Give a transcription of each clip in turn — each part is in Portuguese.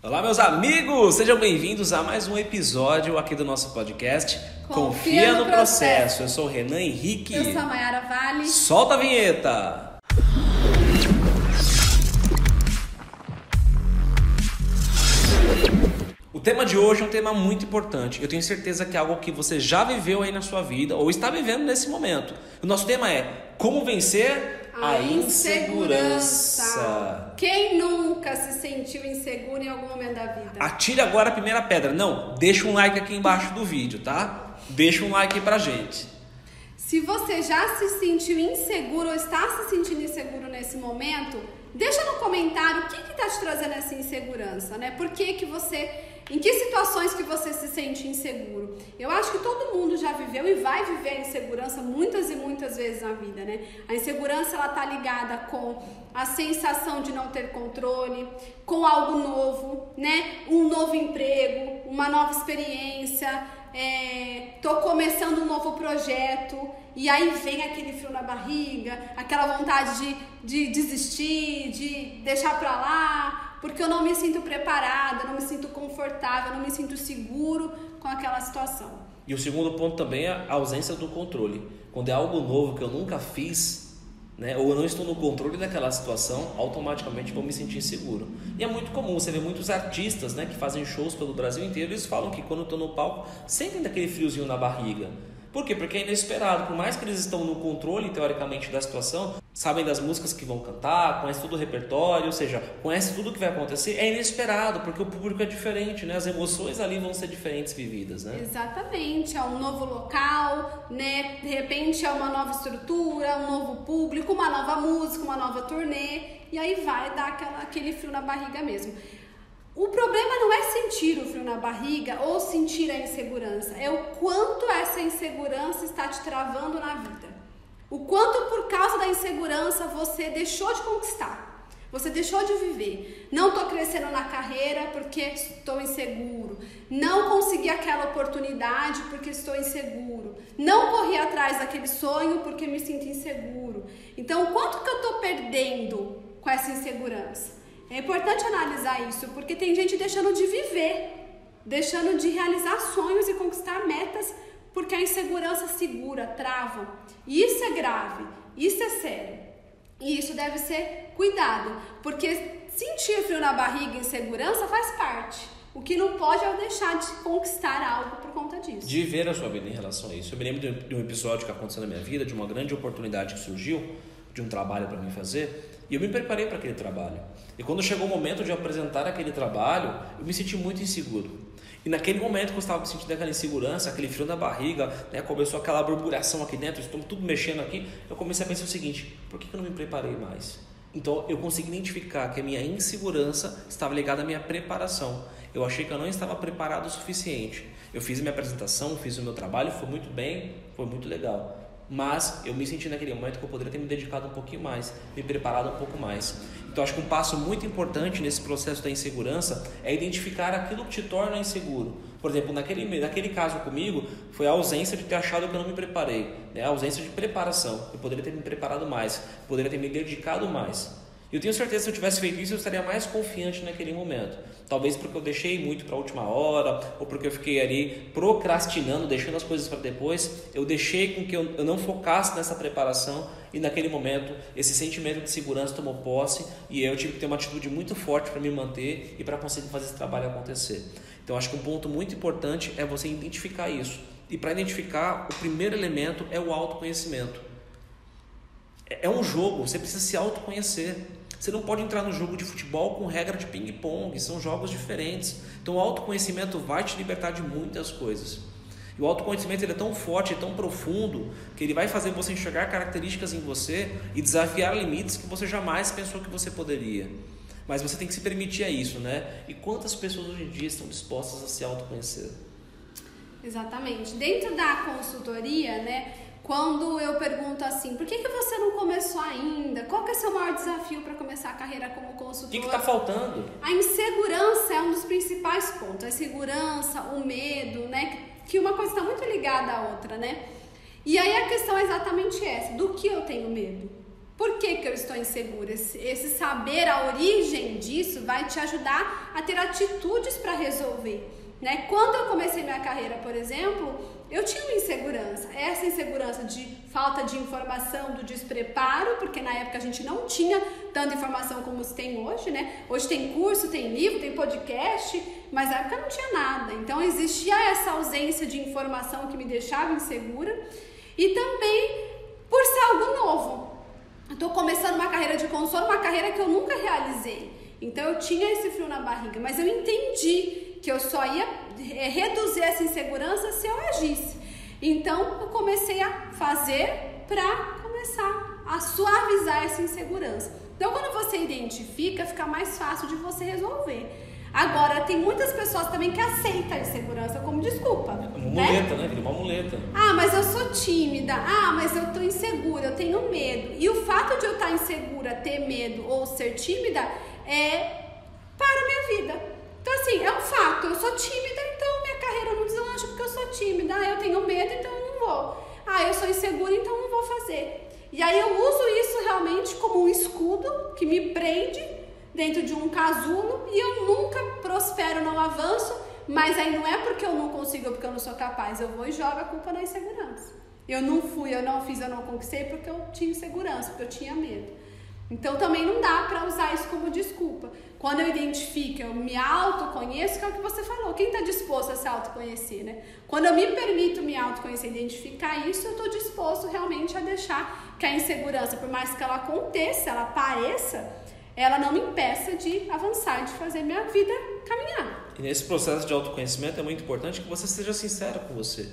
Olá, meus amigos! Sejam bem-vindos a mais um episódio aqui do nosso podcast Confia, Confia no no processo. Processo. Eu sou o Renan Henrique. Eu sou a Mayara Vale. Solta a vinheta! O tema de hoje é um tema muito importante. Eu tenho certeza que é algo que você já viveu aí na sua vida ou está vivendo nesse momento. O nosso tema é como vencer a, insegurança. Quem nunca se sentiu inseguro em algum momento da vida? Atire agora a primeira pedra. Não, deixa um like aqui embaixo do vídeo, tá? Deixa um like pra gente. Se você já se sentiu inseguro ou está se sentindo inseguro nesse momento, deixa no comentário o que está te trazendo essa insegurança, né? Por que, que você. Em que situações que você se sente inseguro? Eu acho que todo mundo já viveu e vai viver a insegurança muitas e muitas vezes na vida, né? A insegurança ela tá ligada com a sensação de não ter controle, com algo novo, né? Um novo emprego, uma nova experiência, é, tô começando um novo projeto e aí vem aquele frio na barriga, aquela vontade de, de desistir, de deixar pra lá, porque eu não me sinto preparada, não me sinto confortável, não me sinto seguro com aquela situação. E o segundo ponto também é a ausência do controle. Quando é algo novo que eu nunca fiz, né, ou eu não estou no controle daquela situação, automaticamente vou me sentir inseguro. E é muito comum, você vê muitos artistas né, que fazem shows pelo Brasil inteiro, eles falam que quando estão no palco sentem daquele friozinho na barriga. Por quê? Porque é inesperado. Por mais que eles estão no controle, teoricamente, da situação, sabem das músicas que vão cantar, conhecem todo o repertório, ou seja, conhece tudo o que vai acontecer, é inesperado, porque o público é diferente, né? As emoções ali vão ser diferentes vividas, né? Exatamente, é um novo local, né? De repente é uma nova estrutura, um novo público, uma nova música, uma nova turnê, e aí vai dar aquela, aquele frio na barriga mesmo. O problema não é sentir barriga ou sentir a insegurança, é o quanto essa insegurança está te travando na vida. O quanto por causa da insegurança você deixou de conquistar, você deixou de viver. Não estou crescendo na carreira porque estou inseguro. Não consegui aquela oportunidade porque estou inseguro. Não corri atrás daquele sonho porque me sinto inseguro. Então, quanto que eu estou perdendo com essa insegurança? É importante analisar isso, porque tem gente deixando de viver, deixando de realizar sonhos e conquistar metas, porque a insegurança segura, trava. Isso é grave, isso é sério. E isso deve ser cuidado, porque sentir frio na barriga e insegurança faz parte. O que não pode é deixar de conquistar algo por conta disso. De ver a sua vida em relação a isso. Eu me lembro de um episódio que aconteceu na minha vida, de uma grande oportunidade que surgiu, de um trabalho para mim fazer, e eu me preparei para aquele trabalho. E quando chegou o momento de apresentar aquele trabalho, eu me senti muito inseguro. E naquele momento que eu estava sentindo aquela insegurança, aquele frio na barriga, né, começou aquela borbulhação aqui dentro, estou tudo mexendo aqui, eu comecei a pensar o seguinte: por que eu não me preparei mais? Então eu consegui identificar que a minha insegurança estava ligada à minha preparação. Eu achei que eu não estava preparado o suficiente. Eu fiz a minha apresentação, fiz o meu trabalho, foi muito bem, foi muito legal mas eu me senti naquele momento que eu poderia ter me dedicado um pouquinho mais, me preparado um pouco mais. Então acho que um passo muito importante nesse processo da insegurança é identificar aquilo que te torna inseguro. Por exemplo, naquele, naquele caso comigo, foi a ausência de ter achado que eu não me preparei, né? a ausência de preparação. Eu poderia ter me preparado mais, poderia ter me dedicado mais. Eu tenho certeza que se eu tivesse feito isso, eu estaria mais confiante naquele momento. Talvez porque eu deixei muito para a última hora, ou porque eu fiquei ali procrastinando, deixando as coisas para depois. Eu deixei com que eu, eu não focasse nessa preparação e naquele momento esse sentimento de segurança tomou posse e eu tive que ter uma atitude muito forte para me manter e para conseguir fazer esse trabalho acontecer. Então acho que um ponto muito importante é você identificar isso. E para identificar, o primeiro elemento é o autoconhecimento. É, é um jogo, você precisa se autoconhecer. Você não pode entrar no jogo de futebol com regra de ping-pong, são jogos diferentes. Então o autoconhecimento vai te libertar de muitas coisas. E o autoconhecimento ele é tão forte, é tão profundo, que ele vai fazer você enxergar características em você e desafiar limites que você jamais pensou que você poderia. Mas você tem que se permitir a isso, né? E quantas pessoas hoje em dia estão dispostas a se autoconhecer? Exatamente. Dentro da consultoria, né? Quando eu pergunto assim, por que, que você não começou ainda? Qual que é o seu maior desafio para começar a carreira como consultor? O que está faltando? A insegurança é um dos principais pontos. A insegurança, o medo, né? Que uma coisa está muito ligada à outra, né? E aí a questão é exatamente essa: do que eu tenho medo? Por que, que eu estou insegura? Esse, esse saber a origem disso vai te ajudar a ter atitudes para resolver. Né? Quando eu comecei minha carreira, por exemplo, eu tinha uma insegurança. Essa insegurança de falta de informação, do despreparo, porque na época a gente não tinha tanta informação como se tem hoje, né? Hoje tem curso, tem livro, tem podcast, mas na época não tinha nada. Então existia essa ausência de informação que me deixava insegura e também por ser algo novo. Estou começando uma carreira de consultor, uma carreira que eu nunca realizei. Então eu tinha esse frio na barriga, mas eu entendi que eu só ia é, reduzir essa insegurança se eu agisse. Então eu comecei a fazer para começar a suavizar essa insegurança. Então quando você identifica, fica mais fácil de você resolver. Agora, tem muitas pessoas também que aceitam a insegurança como desculpa. É uma muleta, né? Vira uma muleta. Ah, mas eu sou tímida. Ah, mas eu tô insegura, eu tenho medo. E o fato de eu estar insegura, ter medo ou ser tímida é para a minha vida. É um fato. Eu sou tímida, então minha carreira não deslancha porque eu sou tímida. Ah, eu tenho medo, então eu não vou. Ah, eu sou insegura, então não vou fazer. E aí eu uso isso realmente como um escudo que me prende dentro de um casulo e eu nunca prospero, não avanço. Mas aí não é porque eu não consigo, porque eu não sou capaz. Eu vou e jogo a culpa na insegurança. Eu não fui, eu não fiz, eu não conquistei porque eu tinha insegurança, porque eu tinha medo. Então também não dá para usar isso como desculpa. Quando eu identifico, eu me autoconheço, que é o que você falou. Quem está disposto a se autoconhecer, né? Quando eu me permito me autoconhecer, identificar isso, eu estou disposto realmente a deixar que a insegurança, por mais que ela aconteça, ela apareça, ela não me impeça de avançar, de fazer minha vida caminhar. E nesse processo de autoconhecimento é muito importante que você seja sincero com você.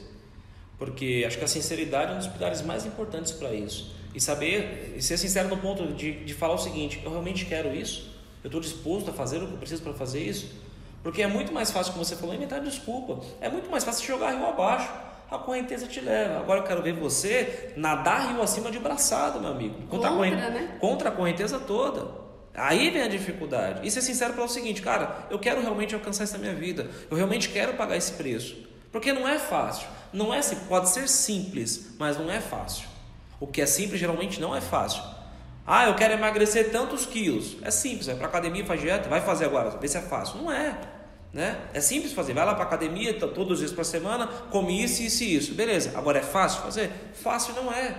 Porque acho que a sinceridade é um dos pilares mais importantes para isso. E saber, e ser sincero no ponto de, de falar o seguinte: eu realmente quero isso? Eu estou disposto a fazer o que eu preciso para fazer isso? Porque é muito mais fácil, como você falou, inventar desculpa. É muito mais fácil jogar rio abaixo. A correnteza te leva. Agora eu quero ver você nadar rio acima de braçada, meu amigo. Contra, contra, a, correnteza, né? contra a correnteza toda. Aí vem a dificuldade. E ser sincero para o seguinte, cara, eu quero realmente alcançar essa minha vida. Eu realmente quero pagar esse preço. Porque não é fácil. Não é pode ser simples, mas não é fácil. O que é simples geralmente não é fácil. Ah, eu quero emagrecer tantos quilos. É simples, vai para academia, faz dieta, vai fazer agora, vê se é fácil. Não é. Né? É simples fazer. Vai lá para academia todos os dias para semana, come isso, isso e isso. Beleza. Agora é fácil fazer? Fácil não é.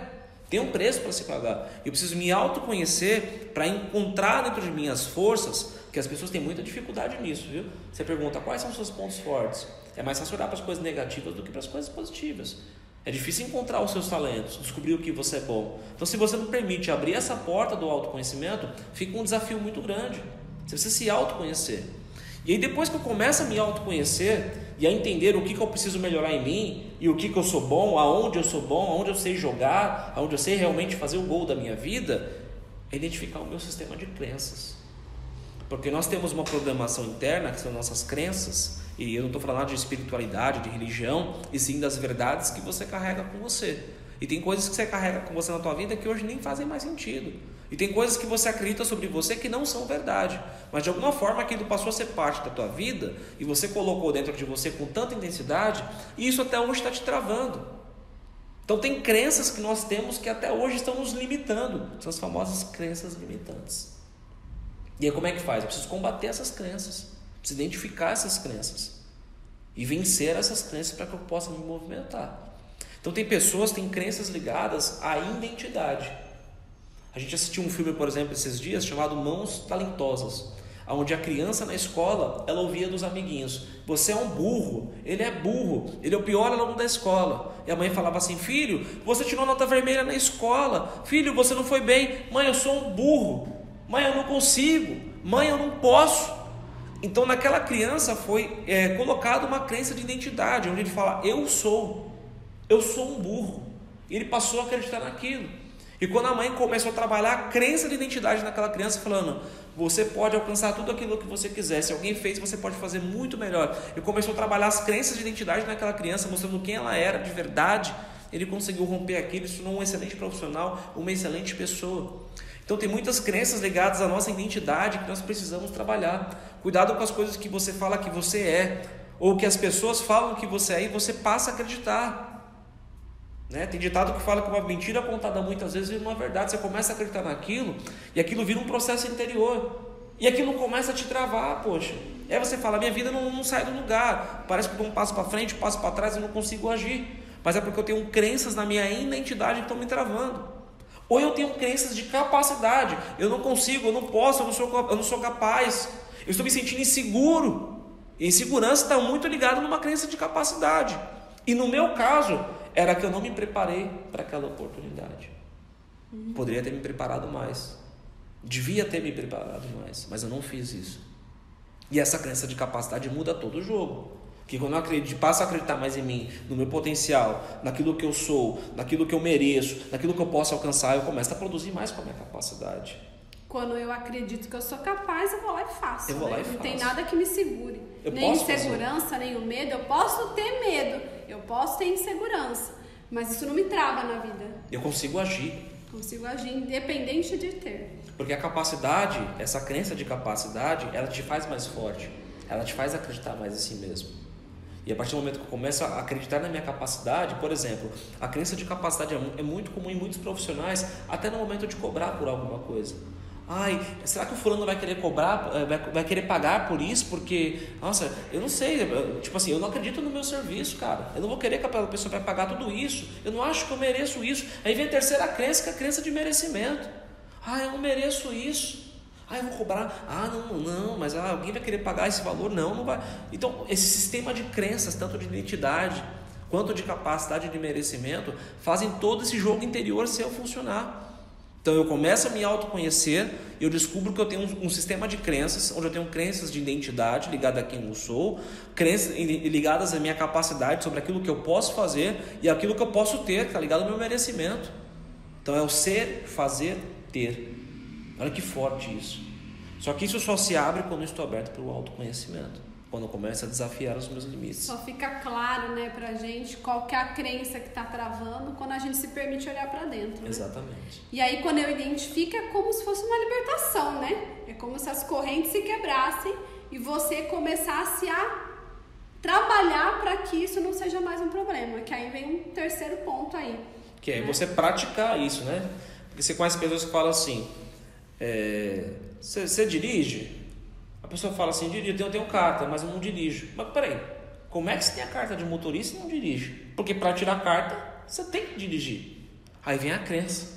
Tem um preço para se pagar. Eu preciso me autoconhecer para encontrar dentro de minhas forças, que as pessoas têm muita dificuldade nisso, viu? Você pergunta quais são os seus pontos fortes. É mais fácil olhar para as coisas negativas do que para as coisas positivas. É difícil encontrar os seus talentos, descobrir o que você é bom. Então, se você não permite abrir essa porta do autoconhecimento, fica um desafio muito grande. Você precisa se autoconhecer. E aí, depois que eu começo a me autoconhecer e a entender o que, que eu preciso melhorar em mim e o que, que eu sou bom, aonde eu sou bom, aonde eu sei jogar, aonde eu sei realmente fazer o gol da minha vida, é identificar o meu sistema de crenças. Porque nós temos uma programação interna, que são nossas crenças, e eu não estou falando de espiritualidade, de religião, e sim das verdades que você carrega com você. E tem coisas que você carrega com você na tua vida que hoje nem fazem mais sentido. E tem coisas que você acredita sobre você que não são verdade. Mas de alguma forma aquilo passou a ser parte da tua vida e você colocou dentro de você com tanta intensidade, e isso até hoje está te travando. Então tem crenças que nós temos que até hoje estão nos limitando. São as famosas crenças limitantes. E aí como é que faz? Eu preciso combater essas crenças. Preciso identificar essas crenças e vencer essas crenças para que eu possa me movimentar. Então tem pessoas que têm crenças ligadas à identidade. A gente assistiu um filme, por exemplo, esses dias chamado Mãos Talentosas, onde a criança na escola ela ouvia dos amiguinhos: "Você é um burro, ele é burro, ele é o pior aluno da escola". E a mãe falava assim: "Filho, você tirou nota vermelha na escola. Filho, você não foi bem. Mãe, eu sou um burro. Mãe, eu não consigo. Mãe, eu não posso". Então, naquela criança foi é, colocada uma crença de identidade, onde ele fala: Eu sou, eu sou um burro. E ele passou a acreditar naquilo. E quando a mãe começou a trabalhar a crença de identidade naquela criança, falando: Você pode alcançar tudo aquilo que você quiser. Se alguém fez, você pode fazer muito melhor. E começou a trabalhar as crenças de identidade naquela criança, mostrando quem ela era de verdade. Ele conseguiu romper aquilo, isso tornou um excelente profissional, uma excelente pessoa. Então tem muitas crenças ligadas à nossa identidade que nós precisamos trabalhar. Cuidado com as coisas que você fala que você é, ou que as pessoas falam que você é e você passa a acreditar. Né? Tem ditado que fala que uma mentira contada muitas vezes vira uma verdade. Você começa a acreditar naquilo e aquilo vira um processo interior. E aquilo começa a te travar, poxa. Aí você fala, minha vida não, não sai do lugar. Parece que eu dou um passo para frente, um passo para trás e não consigo agir. Mas é porque eu tenho crenças na minha identidade que estão me travando. Ou eu tenho crenças de capacidade. Eu não consigo, eu não posso, eu não sou, eu não sou capaz. Eu estou me sentindo inseguro. E insegurança está muito ligado numa crença de capacidade. E no meu caso, era que eu não me preparei para aquela oportunidade. Uhum. Poderia ter me preparado mais. Devia ter me preparado mais, mas eu não fiz isso. E essa crença de capacidade muda todo o jogo. Que quando eu acredito, passo a acreditar mais em mim, no meu potencial, naquilo que eu sou, naquilo que eu mereço, naquilo que eu posso alcançar, eu começo a produzir mais com a minha capacidade. Quando eu acredito que eu sou capaz, eu vou lá e faço. Eu vou né? lá e Não faço. tem nada que me segure. Eu nem insegurança, fazer. nem o medo. Eu posso ter medo, eu posso ter insegurança. Mas isso não me trava na vida. Eu consigo agir. Consigo agir independente de ter. Porque a capacidade, essa crença de capacidade, ela te faz mais forte. Ela te faz acreditar mais em si mesmo. E a partir do momento que eu começo a acreditar na minha capacidade, por exemplo, a crença de capacidade é muito comum em muitos profissionais, até no momento de cobrar por alguma coisa. Ai, será que o fulano vai querer cobrar, eh, vai querer pagar por isso? Porque, nossa, eu não sei, tipo assim, eu não acredito no meu serviço, cara. Eu não vou querer que a pessoa vai pagar tudo isso. Eu não acho que eu mereço isso. Aí vem a terceira crença, que é a crença de merecimento. Ah, eu não mereço isso. Ah, eu vou cobrar. Ah, não, não, mas ah, alguém vai querer pagar esse valor? Não, não vai. Então, esse sistema de crenças, tanto de identidade quanto de capacidade de merecimento, fazem todo esse jogo interior seu funcionar. Então eu começo a me autoconhecer e eu descubro que eu tenho um, um, sistema de crenças, onde eu tenho crenças de identidade ligada a quem eu sou, crenças ligadas à minha capacidade sobre aquilo que eu posso fazer e aquilo que eu posso ter, que está ligado ao meu merecimento. Então é o ser, fazer, ter. Olha que forte isso. Só que isso só se abre quando eu estou aberto para o autoconhecimento quando eu começo a desafiar os meus limites. Só fica claro, né, pra gente qual que é a crença que tá travando quando a gente se permite olhar para dentro. Né? Exatamente. E aí quando eu identifico é como se fosse uma libertação, né? É como se as correntes se quebrassem e você começasse a trabalhar para que isso não seja mais um problema. Que aí vem um terceiro ponto aí. Que é né? você praticar isso, né? Porque você conhece pessoas que falam assim, você, você dirige? A pessoa fala assim, dirijo, eu tenho carta, mas eu não dirijo. Mas peraí, como é que você tem a carta de motorista e não dirige? Porque para tirar a carta, você tem que dirigir. Aí vem a crença.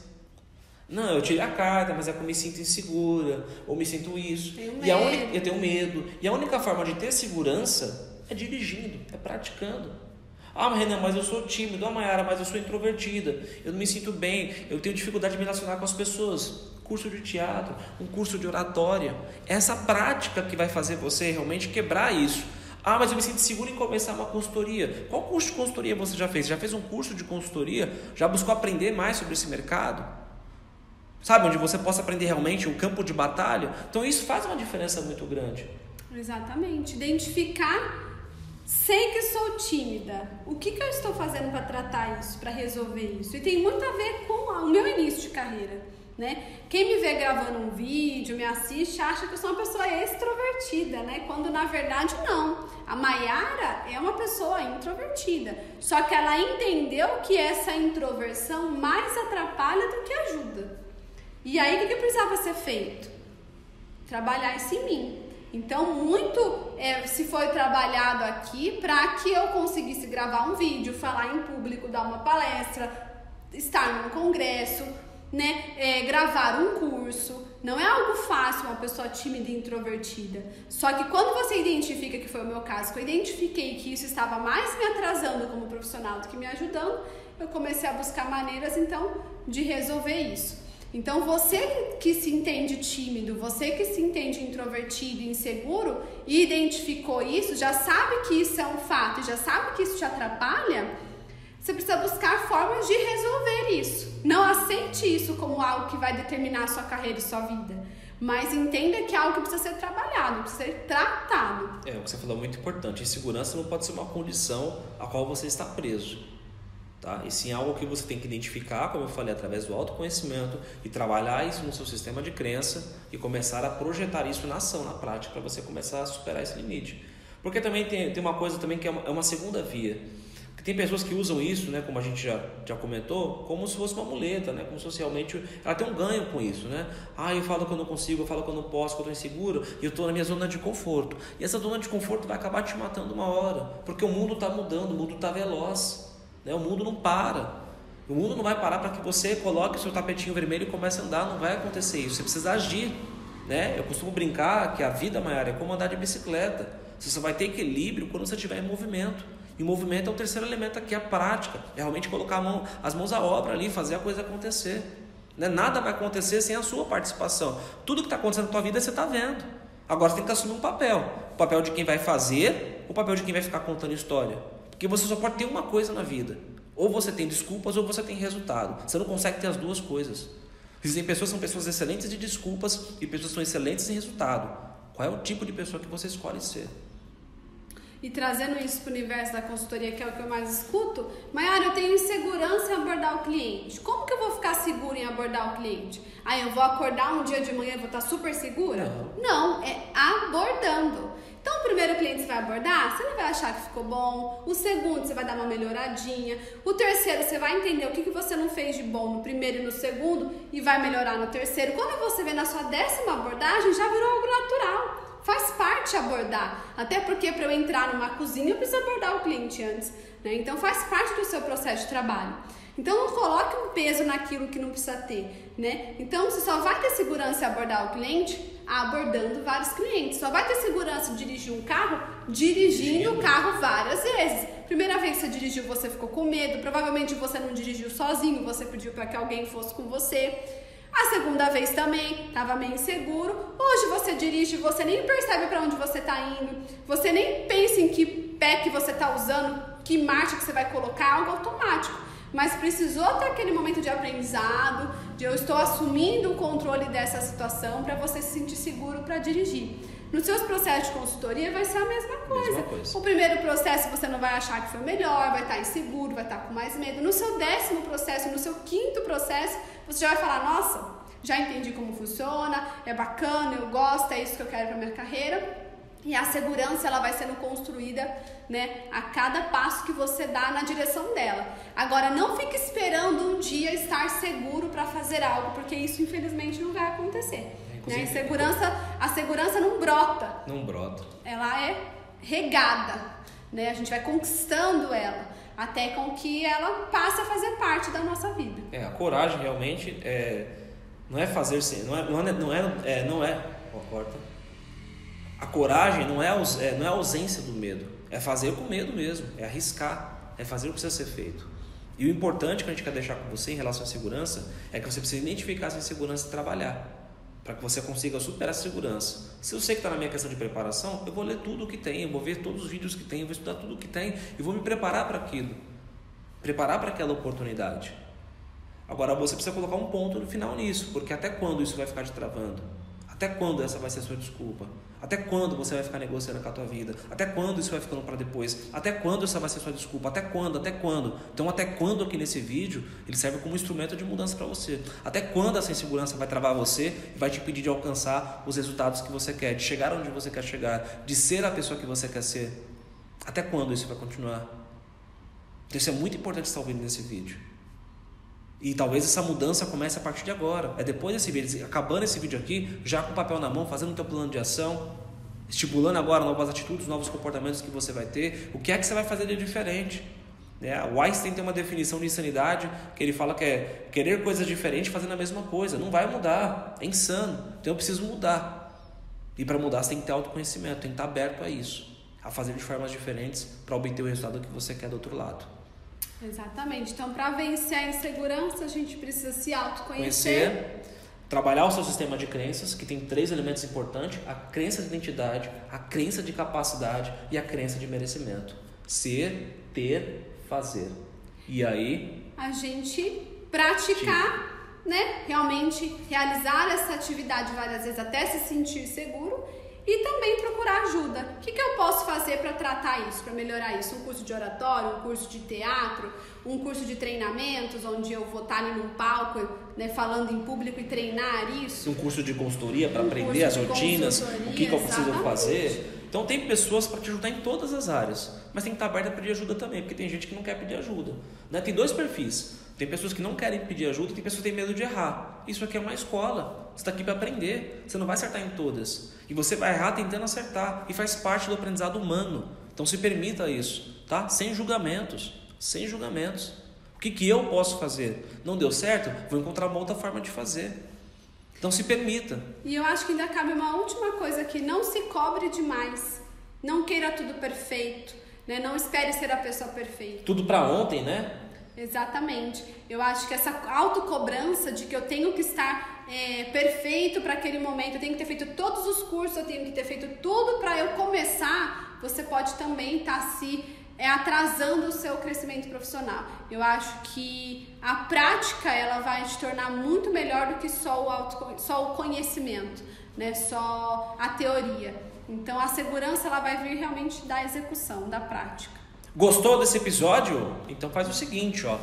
Não, eu tirei a carta, mas é que eu me sinto insegura, ou me sinto isso. Tenho medo. E a única, eu tenho medo. E a única forma de ter segurança é dirigindo, é praticando. Ah, Renan, mas eu sou tímido. Ah, Mayara, mas eu sou introvertida. Eu não me sinto bem. Eu tenho dificuldade de me relacionar com as pessoas curso de teatro, um curso de oratória. Essa prática que vai fazer você realmente quebrar isso. Ah, mas eu me sinto seguro em começar uma consultoria. Qual curso de consultoria você já fez? Já fez um curso de consultoria? Já buscou aprender mais sobre esse mercado? Sabe, onde você possa aprender realmente um campo de batalha? Então isso faz uma diferença muito grande. Exatamente. Identificar Sei que sou tímida. O que, que eu estou fazendo para tratar isso, para resolver isso? E tem muito a ver com o meu início de carreira. Né? Quem me vê gravando um vídeo, me assiste, acha que eu sou uma pessoa extrovertida, né? Quando na verdade não. A Maiara é uma pessoa introvertida. Só que ela entendeu que essa introversão mais atrapalha do que ajuda. E aí o que, precisava ser feito? Trabalhar isso em mim. Então, muito é, se foi trabalhado aqui para que eu conseguisse gravar um vídeo, falar em público, dar uma palestra, estar num congresso, né, é, gravar um curso. Não é algo fácil uma pessoa tímida e introvertida. Só que quando você identifica, que foi o meu caso, que eu identifiquei que isso estava mais me atrasando como profissional do que me ajudando, eu comecei a buscar maneiras então de resolver isso. Então você que se entende tímido, você que se entende introvertido e inseguro e identificou isso, já sabe que isso é um fato já sabe que isso te atrapalha, você precisa buscar formas de resolver isso. Não aceite isso como algo que vai determinar a sua carreira e sua vida. Mas entenda que é algo que precisa ser trabalhado, precisa ser tratado. É, o que você falou é muito importante. Insegurança não pode ser uma condição a qual você está preso. Tá? E sim algo que você tem que identificar, como eu falei, através do autoconhecimento e trabalhar isso no seu sistema de crença e começar a projetar isso na ação, na prática, para você começar a superar esse limite. Porque também tem, tem uma coisa também que é uma, é uma segunda via Tem pessoas que usam isso, né, como a gente já, já comentou, como se fosse uma muleta, né, como socialmente ela tem um ganho com isso, né? Ah, eu falo que eu não consigo, eu falo que eu não posso, que eu estou inseguro, e eu estou na minha zona de conforto. E essa zona de conforto vai acabar te matando uma hora, porque o mundo está mudando, o mundo está veloz, né? O mundo não para. O mundo não vai parar para que você coloque o seu tapetinho vermelho e comece a andar, não vai acontecer isso. Você precisa agir, né? Eu costumo brincar que a vida, maior é como andar de bicicleta. Você só vai ter equilíbrio quando você estiver em movimento. E movimento é o terceiro elemento aqui, a prática. É realmente colocar mão, as mãos à obra ali, fazer a coisa acontecer. Né? Nada vai acontecer sem a sua participação. Tudo que está acontecendo na tua vida você está vendo. Agora você tem que assumir um papel. O papel de quem vai fazer, o papel de quem vai ficar contando história. Porque você só pode ter uma coisa na vida. Ou você tem desculpas ou você tem resultado. Você não consegue ter as duas coisas. Existem pessoas que são pessoas excelentes de desculpas e pessoas que são excelentes em resultado. Qual é o tipo de pessoa que você escolhe ser? E trazendo isso para o universo da consultoria, que é o que eu mais escuto, Maiara, eu tenho insegurança em abordar o cliente. Como que eu vou ficar segura em abordar o cliente? Aí eu vou acordar um dia de manhã e vou estar super segura? Não, Não é abordando. Então, o primeiro cliente você vai abordar, você não vai achar que ficou bom. O segundo, você vai dar uma melhoradinha. O terceiro, você vai entender o que, que você não fez de bom no primeiro e no segundo e vai melhorar no terceiro. Quando você vê na sua décima abordagem, já virou algo natural. Faz parte abordar. Até porque para eu entrar numa cozinha eu preciso abordar o cliente antes. Né? Então faz parte do seu processo de trabalho. Então não coloque um peso naquilo que não precisa ter. Né? Então você só vai ter segurança em abordar o cliente abordando vários clientes. Só vai ter segurança de dirigir um carro dirigindo o carro várias vezes. Primeira vez que você dirigiu, você ficou com medo. Provavelmente você não dirigiu sozinho, você pediu para que alguém fosse com você. A segunda vez também, estava meio inseguro. Hoje você dirige, você nem percebe para onde você está indo, você nem pensa em que pé que você está usando, que marcha que você vai colocar, algo automático. Mas precisou ter aquele momento de aprendizado, de eu estou assumindo o controle dessa situação para você se sentir seguro para dirigir. Nos seus processos de consultoria vai ser a mesma coisa. mesma coisa. O primeiro processo você não vai achar que foi melhor, vai estar inseguro, vai estar com mais medo. No seu décimo processo, no seu quinto processo, você já vai falar: nossa, já entendi como funciona, é bacana, eu gosto, é isso que eu quero para minha carreira. E a segurança ela vai sendo construída, né, a cada passo que você dá na direção dela. Agora não fique esperando um dia estar seguro para fazer algo, porque isso infelizmente não vai acontecer. É, né? Segurança, a segurança não brota. Não brota. Ela é regada, né? A gente vai conquistando ela até com que ela passe a fazer parte da nossa vida. É, a coragem realmente é, não é fazer sem, não é, não é, não é, é não é, corta. A coragem não é, é, não é a ausência do medo, é fazer com medo mesmo, é arriscar, é fazer o que precisa ser feito. E o importante que a gente quer deixar com você em relação à segurança é que você precisa identificar essa insegurança e trabalhar para que você consiga superar a segurança. Se eu sei que está na minha questão de preparação, eu vou ler tudo o que tem, eu vou ver todos os vídeos que tem, eu vou estudar tudo o que tem e vou me preparar para aquilo, preparar para aquela oportunidade. Agora você precisa colocar um ponto no final nisso, porque até quando isso vai ficar te travando? Até quando essa vai ser a sua desculpa? Até quando você vai ficar negociando com a tua vida? Até quando isso vai ficando para depois? Até quando essa vai ser a sua desculpa? Até quando? Até quando? Então, até quando aqui nesse vídeo ele serve como instrumento de mudança para você? Até quando essa insegurança vai travar você e vai te impedir de alcançar os resultados que você quer, de chegar onde você quer chegar, de ser a pessoa que você quer ser? Até quando isso vai continuar? Então, isso é muito importante estar ouvindo nesse vídeo. E talvez essa mudança comece a partir de agora. É depois desse vídeo, acabando esse vídeo aqui, já com o papel na mão, fazendo o teu plano de ação, estipulando agora novas atitudes, novos comportamentos que você vai ter. O que é que você vai fazer de diferente? É, o Einstein tem uma definição de insanidade que ele fala que é querer coisas diferentes fazendo a mesma coisa. Não vai mudar, é insano. Então eu preciso mudar. E para mudar você tem que ter autoconhecimento, tem que estar aberto a isso, a fazer de formas diferentes para obter o resultado que você quer do outro lado. Exatamente. Então, para vencer a insegurança, a gente precisa se autoconhecer. Conhecer, trabalhar o seu sistema de crenças, que tem três elementos importantes: a crença de identidade, a crença de capacidade e a crença de merecimento. Ser, ter, fazer. E aí. A gente praticar, né? Realmente realizar essa atividade várias vezes até se sentir seguro e também procurar ajuda. O que, que eu posso fazer para tratar isso, para melhorar isso? Um curso de oratório, um curso de teatro, um curso de treinamentos, onde eu vou estar ali num palco, né, falando em público e treinar isso. Um curso de consultoria para um aprender as rotinas, o que, que eu preciso fazer. Então tem pessoas para te ajudar em todas as áreas, mas tem que estar aberta a pedir ajuda também, porque tem gente que não quer pedir ajuda. Né? Tem dois perfis. Tem pessoas que não querem pedir ajuda, tem pessoas que têm medo de errar. Isso aqui é uma escola. Você está aqui para aprender. Você não vai acertar em todas. E você vai errar tentando acertar. E faz parte do aprendizado humano. Então se permita isso, tá? Sem julgamentos. Sem julgamentos. O que, que eu posso fazer? Não deu certo? Vou encontrar uma outra forma de fazer. Então se permita. E eu acho que ainda cabe uma última coisa aqui: não se cobre demais. Não queira tudo perfeito. Né? Não espere ser a pessoa perfeita. Tudo para ontem, né? Exatamente. Eu acho que essa autocobrança de que eu tenho que estar é, perfeito para aquele momento, eu tenho que ter feito todos os cursos, eu tenho que ter feito tudo para eu começar, você pode também estar tá se é, atrasando o seu crescimento profissional. Eu acho que a prática ela vai te tornar muito melhor do que só o, auto, só o conhecimento, né? só a teoria. Então a segurança ela vai vir realmente da execução, da prática. Gostou desse episódio? Então faz o seguinte, ó.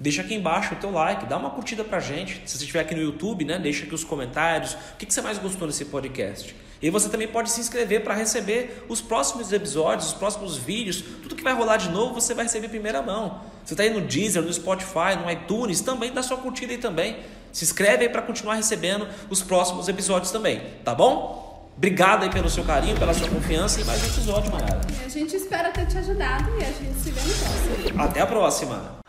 Deixa aqui embaixo o teu like, dá uma curtida pra gente. Se você estiver aqui no YouTube, né, deixa aqui os comentários. O que, você mais gostou desse podcast? E você também pode se inscrever para receber os próximos episódios, os próximos vídeos, tudo que vai rolar de novo você vai receber em primeira mão. Você está aí no Deezer, no Spotify, no iTunes, também dá sua curtida aí também. Se inscreve aí para continuar recebendo os próximos episódios também, tá bom? Obrigado aí pelo seu carinho, pela sua confiança e mais um episódio, Mayara. A gente espera ter te ajudado e a gente se vê no próximo. Até a próxima.